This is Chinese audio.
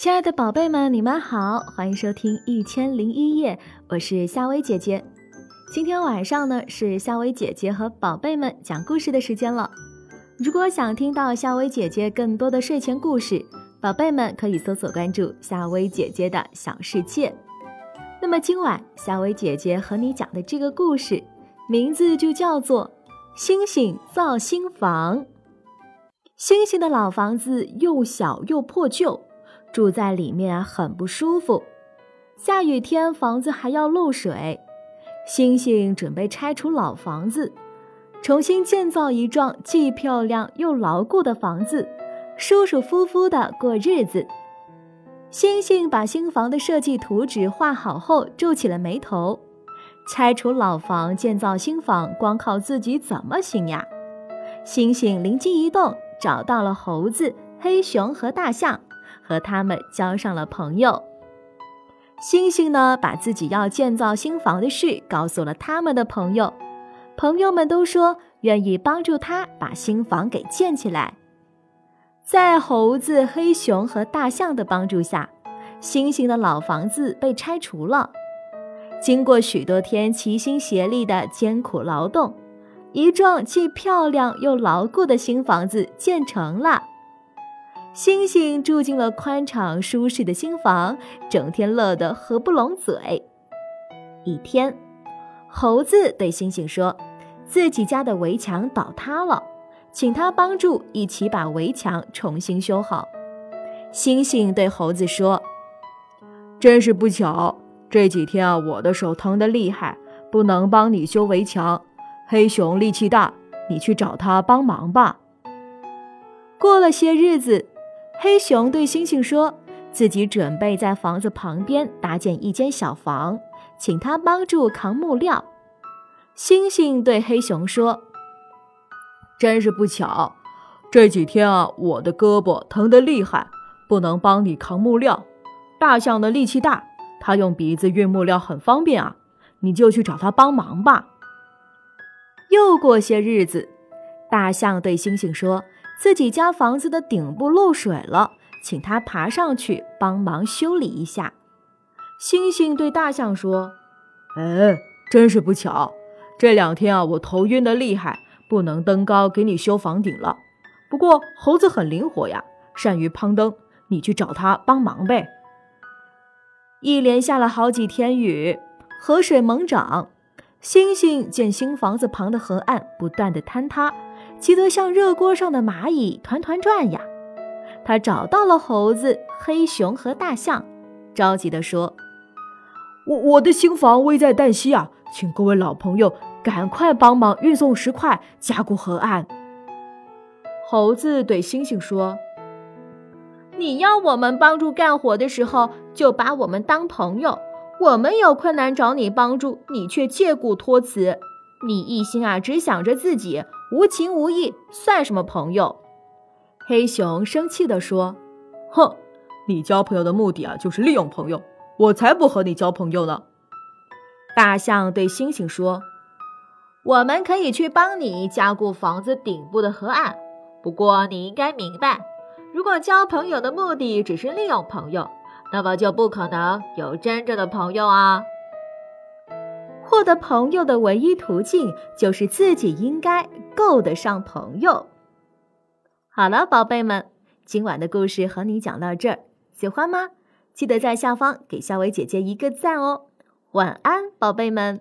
亲爱的宝贝们，你们好，欢迎收听《一千零一夜》，我是夏薇姐姐。今天晚上呢，是夏薇姐姐和宝贝们讲故事的时间了。如果想听到夏薇姐姐更多的睡前故事，宝贝们可以搜索关注夏薇姐姐的小世界。那么今晚夏薇姐姐和你讲的这个故事，名字就叫做《星星造新房》。星星的老房子又小又破旧。住在里面很不舒服，下雨天房子还要漏水。星星准备拆除老房子，重新建造一幢既漂亮又牢固的房子，舒舒服服的过日子。星星把新房的设计图纸画好后，皱起了眉头。拆除老房，建造新房，光靠自己怎么行呀？星星灵机一动，找到了猴子、黑熊和大象。和他们交上了朋友。星星呢，把自己要建造新房的事告诉了他们的朋友，朋友们都说愿意帮助他把新房给建起来。在猴子、黑熊和大象的帮助下，星星的老房子被拆除了。经过许多天齐心协力的艰苦劳动，一幢既漂亮又牢固的新房子建成了。星星住进了宽敞舒适的新房，整天乐得合不拢嘴。一天，猴子对星星说：“自己家的围墙倒塌了，请他帮助一起把围墙重新修好。”星星对猴子说：“真是不巧，这几天啊，我的手疼得厉害，不能帮你修围墙。黑熊力气大，你去找他帮忙吧。”过了些日子。黑熊对星星说：“自己准备在房子旁边搭建一间小房，请他帮助扛木料。”星星对黑熊说：“真是不巧，这几天啊，我的胳膊疼得厉害，不能帮你扛木料。大象的力气大，他用鼻子运木料很方便啊，你就去找他帮忙吧。”又过些日子，大象对星星说。自己家房子的顶部漏水了，请他爬上去帮忙修理一下。星星对大象说：“哎，真是不巧，这两天啊，我头晕的厉害，不能登高给你修房顶了。不过猴子很灵活呀，善于攀登，你去找他帮忙呗。”一连下了好几天雨，河水猛涨，星星见新房子旁的河岸不断的坍塌。急得像热锅上的蚂蚁团团转呀！他找到了猴子、黑熊和大象，着急地说：“我我的新房危在旦夕啊，请各位老朋友赶快帮忙运送石块，加固河岸。”猴子对星星说：“你要我们帮助干活的时候，就把我们当朋友；我们有困难找你帮助，你却借故托辞。你一心啊，只想着自己。”无情无义，算什么朋友？黑熊生气地说：“哼，你交朋友的目的啊，就是利用朋友，我才不和你交朋友呢。”大象对猩猩说：“我们可以去帮你加固房子顶部的河岸，不过你应该明白，如果交朋友的目的只是利用朋友，那么就不可能有真正的朋友啊。”获得朋友的唯一途径就是自己应该够得上朋友。好了，宝贝们，今晚的故事和你讲到这儿，喜欢吗？记得在下方给小薇姐姐一个赞哦。晚安，宝贝们。